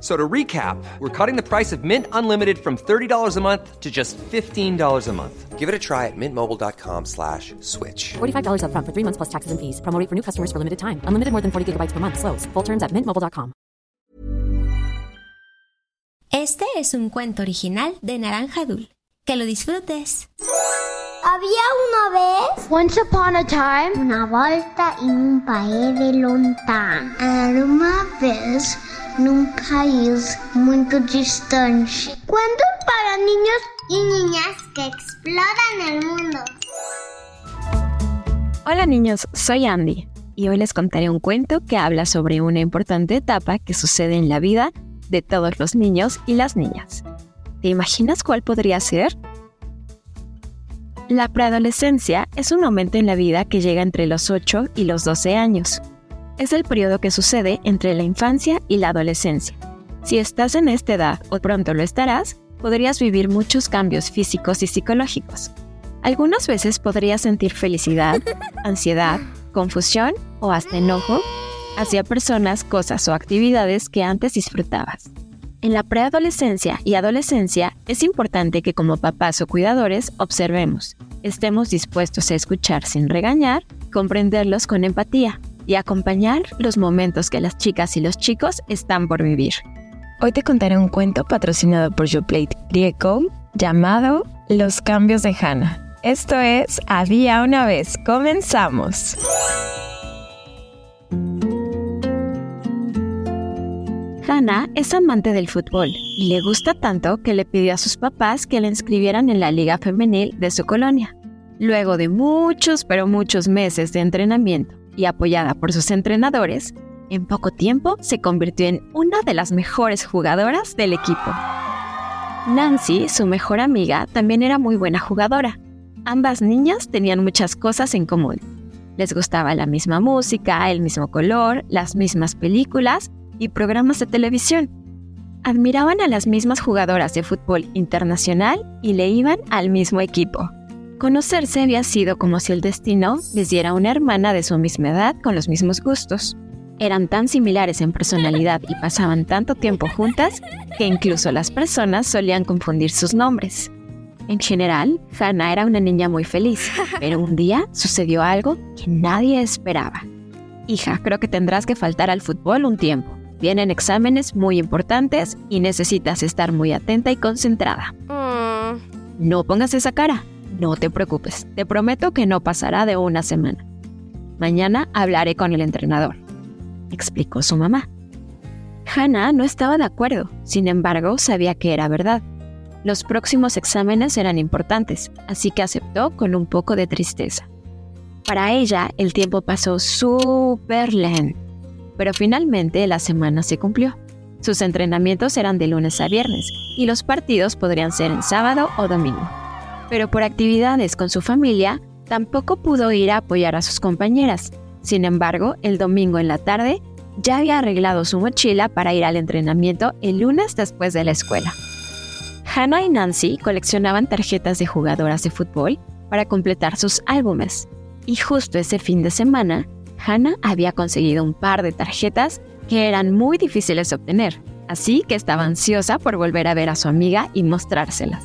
So to recap, we're cutting the price of Mint Unlimited from $30 a month to just $15 a month. Give it a try at mintmobile.com slash switch. $45 upfront for three months plus taxes and fees. Promo for new customers for limited time. Unlimited more than 40 gigabytes per month. Slows. Full terms at mintmobile.com. Este es un cuento original de Naranja Dul. Que lo disfrutes. Había una vez Once upon a time, una volta en un país de lontano. Era uma vez num país muito distante. Cuentos para niños y niñas que exploran el mundo. Hola niños, soy Andy y hoy les contaré un cuento que habla sobre una importante etapa que sucede en la vida de todos los niños y las niñas. ¿Te imaginas cuál podría ser? La preadolescencia es un momento en la vida que llega entre los 8 y los 12 años. Es el periodo que sucede entre la infancia y la adolescencia. Si estás en esta edad o pronto lo estarás, podrías vivir muchos cambios físicos y psicológicos. Algunas veces podrías sentir felicidad, ansiedad, confusión o hasta enojo hacia personas, cosas o actividades que antes disfrutabas. En la preadolescencia y adolescencia es importante que como papás o cuidadores observemos, estemos dispuestos a escuchar sin regañar, comprenderlos con empatía y acompañar los momentos que las chicas y los chicos están por vivir. Hoy te contaré un cuento patrocinado por YouPlate Griecom llamado Los cambios de Hannah. Esto es Había una vez. Comenzamos. Hannah es amante del fútbol y le gusta tanto que le pidió a sus papás que la inscribieran en la liga femenil de su colonia. Luego de muchos, pero muchos meses de entrenamiento y apoyada por sus entrenadores, en poco tiempo se convirtió en una de las mejores jugadoras del equipo. Nancy, su mejor amiga, también era muy buena jugadora. Ambas niñas tenían muchas cosas en común. Les gustaba la misma música, el mismo color, las mismas películas y programas de televisión. Admiraban a las mismas jugadoras de fútbol internacional y le iban al mismo equipo. Conocerse había sido como si el destino les diera una hermana de su misma edad con los mismos gustos. Eran tan similares en personalidad y pasaban tanto tiempo juntas que incluso las personas solían confundir sus nombres. En general, Hannah era una niña muy feliz, pero un día sucedió algo que nadie esperaba. Hija, creo que tendrás que faltar al fútbol un tiempo. Vienen exámenes muy importantes y necesitas estar muy atenta y concentrada. No pongas esa cara. No te preocupes. Te prometo que no pasará de una semana. Mañana hablaré con el entrenador, explicó su mamá. Hannah no estaba de acuerdo, sin embargo sabía que era verdad. Los próximos exámenes eran importantes, así que aceptó con un poco de tristeza. Para ella, el tiempo pasó súper lento, pero finalmente la semana se cumplió. Sus entrenamientos eran de lunes a viernes y los partidos podrían ser en sábado o domingo. Pero por actividades con su familia, tampoco pudo ir a apoyar a sus compañeras. Sin embargo, el domingo en la tarde ya había arreglado su mochila para ir al entrenamiento el lunes después de la escuela. Hannah y Nancy coleccionaban tarjetas de jugadoras de fútbol para completar sus álbumes. Y justo ese fin de semana, Hannah había conseguido un par de tarjetas que eran muy difíciles de obtener, así que estaba ansiosa por volver a ver a su amiga y mostrárselas.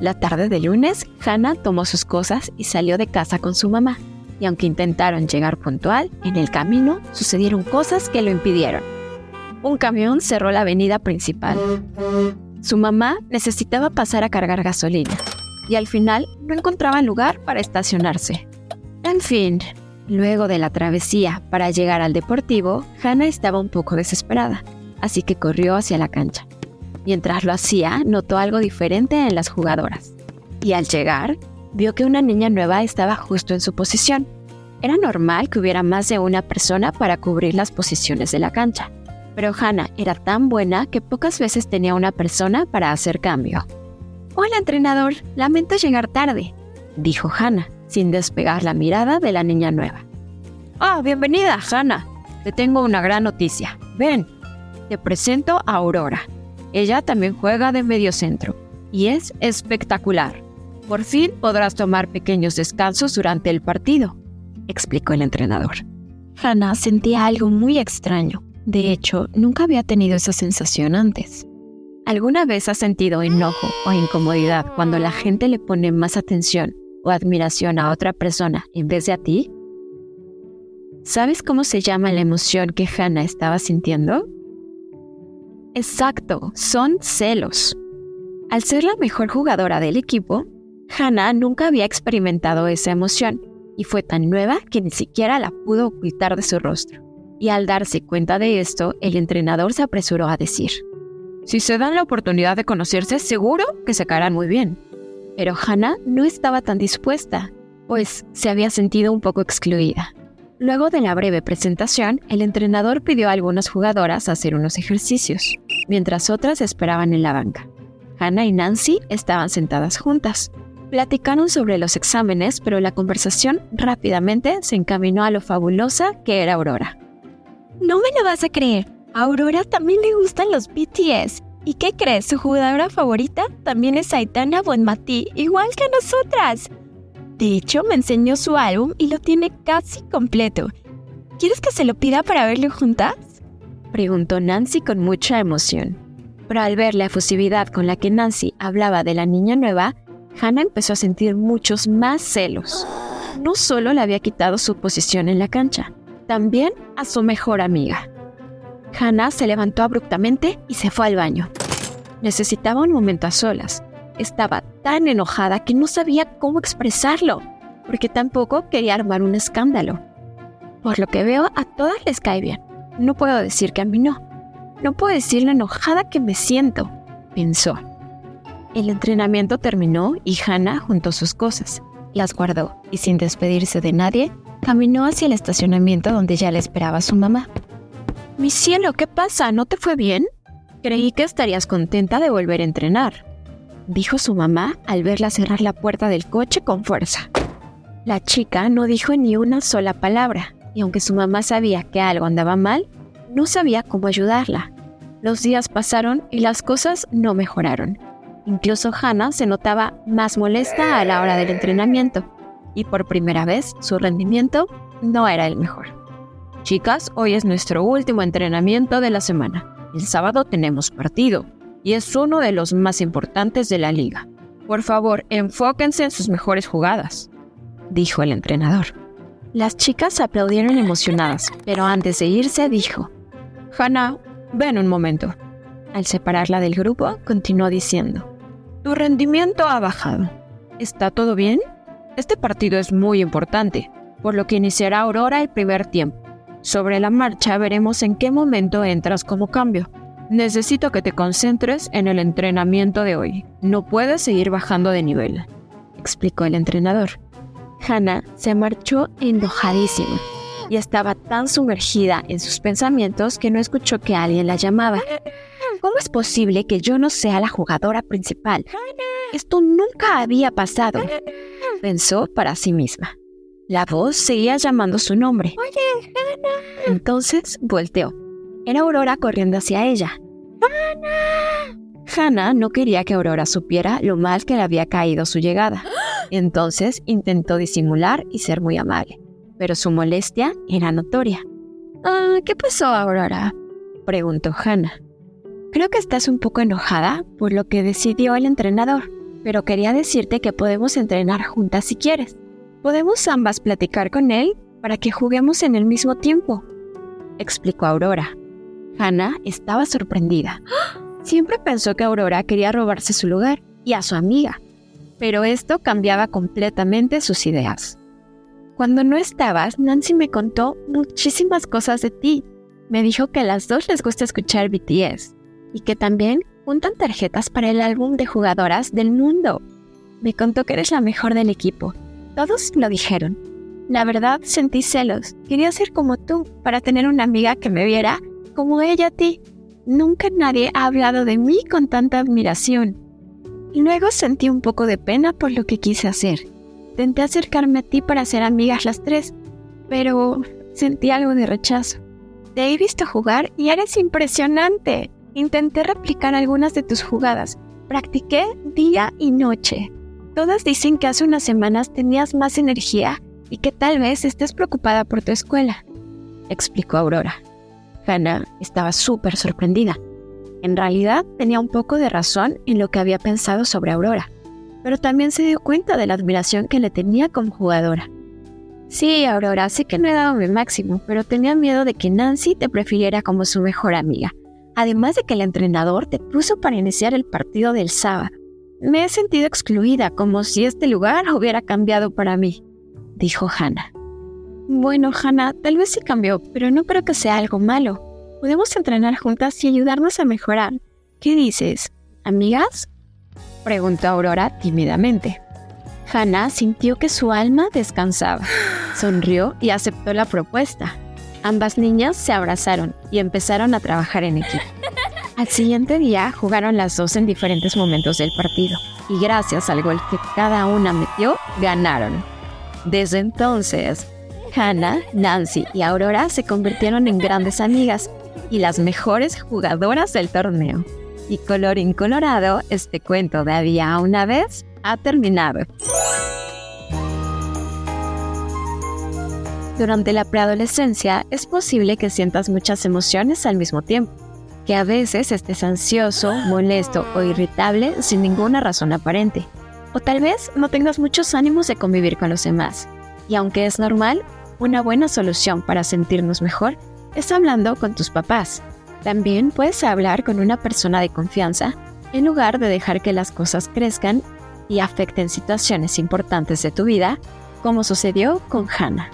La tarde de lunes, Hannah tomó sus cosas y salió de casa con su mamá. Y aunque intentaron llegar puntual, en el camino sucedieron cosas que lo impidieron. Un camión cerró la avenida principal. Su mamá necesitaba pasar a cargar gasolina y al final no encontraba lugar para estacionarse. En fin, luego de la travesía para llegar al deportivo, Hannah estaba un poco desesperada, así que corrió hacia la cancha. Mientras lo hacía, notó algo diferente en las jugadoras. Y al llegar, vio que una niña nueva estaba justo en su posición. Era normal que hubiera más de una persona para cubrir las posiciones de la cancha, pero Hannah era tan buena que pocas veces tenía una persona para hacer cambio. Hola entrenador, lamento llegar tarde. dijo Hannah, sin despegar la mirada de la niña nueva. Ah, bienvenida, Hannah. Te tengo una gran noticia. Ven, te presento a Aurora. Ella también juega de medio centro y es espectacular. Por fin podrás tomar pequeños descansos durante el partido, explicó el entrenador. Hannah sentía algo muy extraño. De hecho, nunca había tenido esa sensación antes. ¿Alguna vez has sentido enojo o incomodidad cuando la gente le pone más atención o admiración a otra persona en vez de a ti? ¿Sabes cómo se llama la emoción que Hannah estaba sintiendo? Exacto, son celos. Al ser la mejor jugadora del equipo, Hannah nunca había experimentado esa emoción y fue tan nueva que ni siquiera la pudo ocultar de su rostro. Y al darse cuenta de esto, el entrenador se apresuró a decir, si se dan la oportunidad de conocerse, seguro que se caerán muy bien. Pero Hannah no estaba tan dispuesta, pues se había sentido un poco excluida. Luego de la breve presentación, el entrenador pidió a algunas jugadoras hacer unos ejercicios, mientras otras esperaban en la banca. Hannah y Nancy estaban sentadas juntas. Platicaron sobre los exámenes, pero la conversación rápidamente se encaminó a lo fabulosa que era Aurora. No me lo vas a creer, a Aurora también le gustan los BTS. ¿Y qué crees? Su jugadora favorita también es Aitana Bonmatí, igual que nosotras. De hecho, me enseñó su álbum y lo tiene casi completo. ¿Quieres que se lo pida para verlo juntas? Preguntó Nancy con mucha emoción. Pero al ver la efusividad con la que Nancy hablaba de la niña nueva, Hannah empezó a sentir muchos más celos. No solo le había quitado su posición en la cancha, también a su mejor amiga. Hannah se levantó abruptamente y se fue al baño. Necesitaba un momento a solas. Estaba tan enojada que no sabía cómo expresarlo, porque tampoco quería armar un escándalo. Por lo que veo, a todas les cae bien. No puedo decir que a mí no. No puedo decir lo enojada que me siento, pensó. El entrenamiento terminó y Hannah juntó sus cosas, las guardó y sin despedirse de nadie, caminó hacia el estacionamiento donde ya le esperaba su mamá. Mi cielo, ¿qué pasa? ¿No te fue bien? Creí que estarías contenta de volver a entrenar, dijo su mamá al verla cerrar la puerta del coche con fuerza. La chica no dijo ni una sola palabra, y aunque su mamá sabía que algo andaba mal, no sabía cómo ayudarla. Los días pasaron y las cosas no mejoraron. Incluso Hannah se notaba más molesta a la hora del entrenamiento, y por primera vez su rendimiento no era el mejor. Chicas, hoy es nuestro último entrenamiento de la semana. El sábado tenemos partido y es uno de los más importantes de la liga. Por favor, enfóquense en sus mejores jugadas, dijo el entrenador. Las chicas aplaudieron emocionadas, pero antes de irse dijo, Hannah, ven un momento. Al separarla del grupo, continuó diciendo, Tu rendimiento ha bajado. ¿Está todo bien? Este partido es muy importante, por lo que iniciará Aurora el primer tiempo. Sobre la marcha veremos en qué momento entras como cambio. Necesito que te concentres en el entrenamiento de hoy. No puedes seguir bajando de nivel, explicó el entrenador. Hannah se marchó enojadísima y estaba tan sumergida en sus pensamientos que no escuchó que alguien la llamaba. ¿Cómo es posible que yo no sea la jugadora principal? Esto nunca había pasado, pensó para sí misma. La voz seguía llamando su nombre. Entonces volteó. Era Aurora corriendo hacia ella. ¡Hannah! Hannah no quería que Aurora supiera lo mal que le había caído su llegada. Entonces intentó disimular y ser muy amable, pero su molestia era notoria. Ah, ¿Qué pasó, Aurora? preguntó Hannah. Creo que estás un poco enojada por lo que decidió el entrenador, pero quería decirte que podemos entrenar juntas si quieres. Podemos ambas platicar con él para que juguemos en el mismo tiempo, explicó Aurora. Hannah estaba sorprendida. Siempre pensó que Aurora quería robarse su lugar y a su amiga, pero esto cambiaba completamente sus ideas. Cuando no estabas, Nancy me contó muchísimas cosas de ti. Me dijo que a las dos les gusta escuchar BTS y que también juntan tarjetas para el álbum de jugadoras del mundo. Me contó que eres la mejor del equipo todos lo dijeron. La verdad sentí celos. Quería ser como tú, para tener una amiga que me viera como ella a ti. Nunca nadie ha hablado de mí con tanta admiración. Luego sentí un poco de pena por lo que quise hacer. Intenté acercarme a ti para ser amigas las tres, pero sentí algo de rechazo. Te he visto jugar y eres impresionante. Intenté replicar algunas de tus jugadas. Practiqué día y noche. Todas dicen que hace unas semanas tenías más energía y que tal vez estés preocupada por tu escuela, explicó Aurora. Hannah estaba súper sorprendida. En realidad tenía un poco de razón en lo que había pensado sobre Aurora, pero también se dio cuenta de la admiración que le tenía como jugadora. Sí, Aurora, sé que no he dado mi máximo, pero tenía miedo de que Nancy te prefiriera como su mejor amiga. Además de que el entrenador te puso para iniciar el partido del sábado. Me he sentido excluida, como si este lugar hubiera cambiado para mí, dijo Hannah. Bueno, Hannah, tal vez sí cambió, pero no creo que sea algo malo. Podemos entrenar juntas y ayudarnos a mejorar. ¿Qué dices? ¿Amigas? Preguntó Aurora tímidamente. Hannah sintió que su alma descansaba. Sonrió y aceptó la propuesta. Ambas niñas se abrazaron y empezaron a trabajar en equipo. Al siguiente día jugaron las dos en diferentes momentos del partido y gracias al gol que cada una metió, ganaron. Desde entonces, Hannah, Nancy y Aurora se convirtieron en grandes amigas y las mejores jugadoras del torneo. Y color incolorado, este cuento de había una vez ha terminado. Durante la preadolescencia es posible que sientas muchas emociones al mismo tiempo, que a veces estés ansioso, molesto o irritable sin ninguna razón aparente, o tal vez no tengas muchos ánimos de convivir con los demás. Y aunque es normal, una buena solución para sentirnos mejor es hablando con tus papás. También puedes hablar con una persona de confianza en lugar de dejar que las cosas crezcan y afecten situaciones importantes de tu vida, como sucedió con Hannah.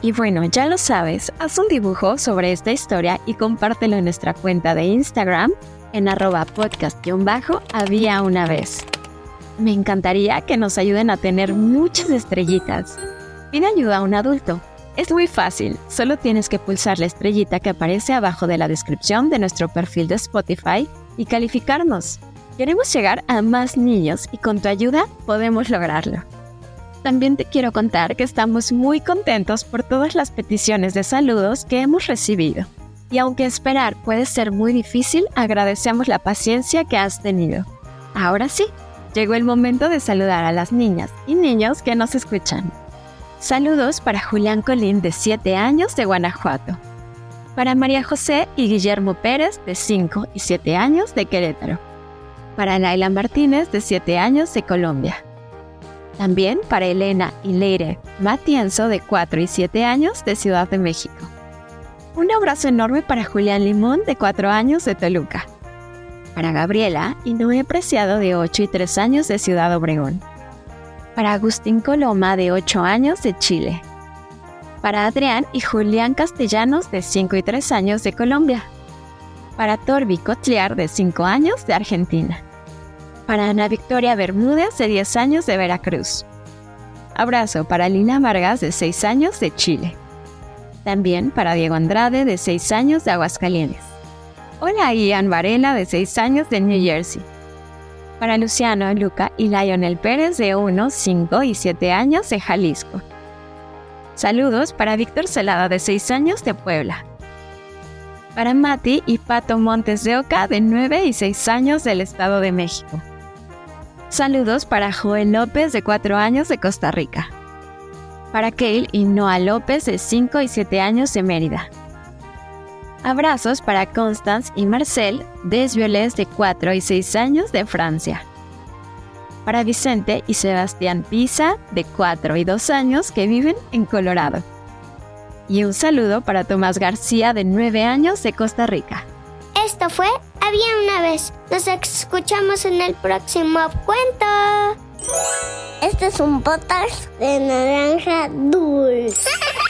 Y bueno, ya lo sabes, haz un dibujo sobre esta historia y compártelo en nuestra cuenta de Instagram en arroba podcast-había una vez. Me encantaría que nos ayuden a tener muchas estrellitas. Pide ayuda a un adulto. Es muy fácil, solo tienes que pulsar la estrellita que aparece abajo de la descripción de nuestro perfil de Spotify y calificarnos. Queremos llegar a más niños y con tu ayuda podemos lograrlo. También te quiero contar que estamos muy contentos por todas las peticiones de saludos que hemos recibido. Y aunque esperar puede ser muy difícil, agradecemos la paciencia que has tenido. Ahora sí, llegó el momento de saludar a las niñas y niños que nos escuchan. Saludos para Julián Colín de 7 años de Guanajuato. Para María José y Guillermo Pérez de 5 y 7 años de Querétaro. Para Laila Martínez de 7 años de Colombia también para Elena y Leire Matienzo de 4 y 7 años de Ciudad de México. Un abrazo enorme para Julián Limón de 4 años de Toluca. Para Gabriela y Noé Preciado de 8 y 3 años de Ciudad Obregón. Para Agustín Coloma de 8 años de Chile. Para Adrián y Julián Castellanos de 5 y 3 años de Colombia. Para Torbi Cotliar de 5 años de Argentina para Ana Victoria Bermúdez, de 10 años, de Veracruz. Abrazo para Lina Vargas, de 6 años, de Chile. También para Diego Andrade, de 6 años, de Aguascalientes. Hola Ian Varela, de 6 años, de New Jersey. Para Luciano, Luca y Lionel Pérez, de 1, 5 y 7 años, de Jalisco. Saludos para Víctor Celada, de 6 años, de Puebla. Para Mati y Pato Montes de Oca, de 9 y 6 años, del Estado de México. Saludos para Joel López de 4 años de Costa Rica. Para Kale y Noah López de 5 y 7 años de Mérida. Abrazos para Constance y Marcel Desvioles de 4 y 6 años de Francia. Para Vicente y Sebastián Pisa de 4 y 2 años que viven en Colorado. Y un saludo para Tomás García de 9 años de Costa Rica. Esto fue Había una vez. Nos escuchamos en el próximo cuento. Este es un podcast de naranja dulce.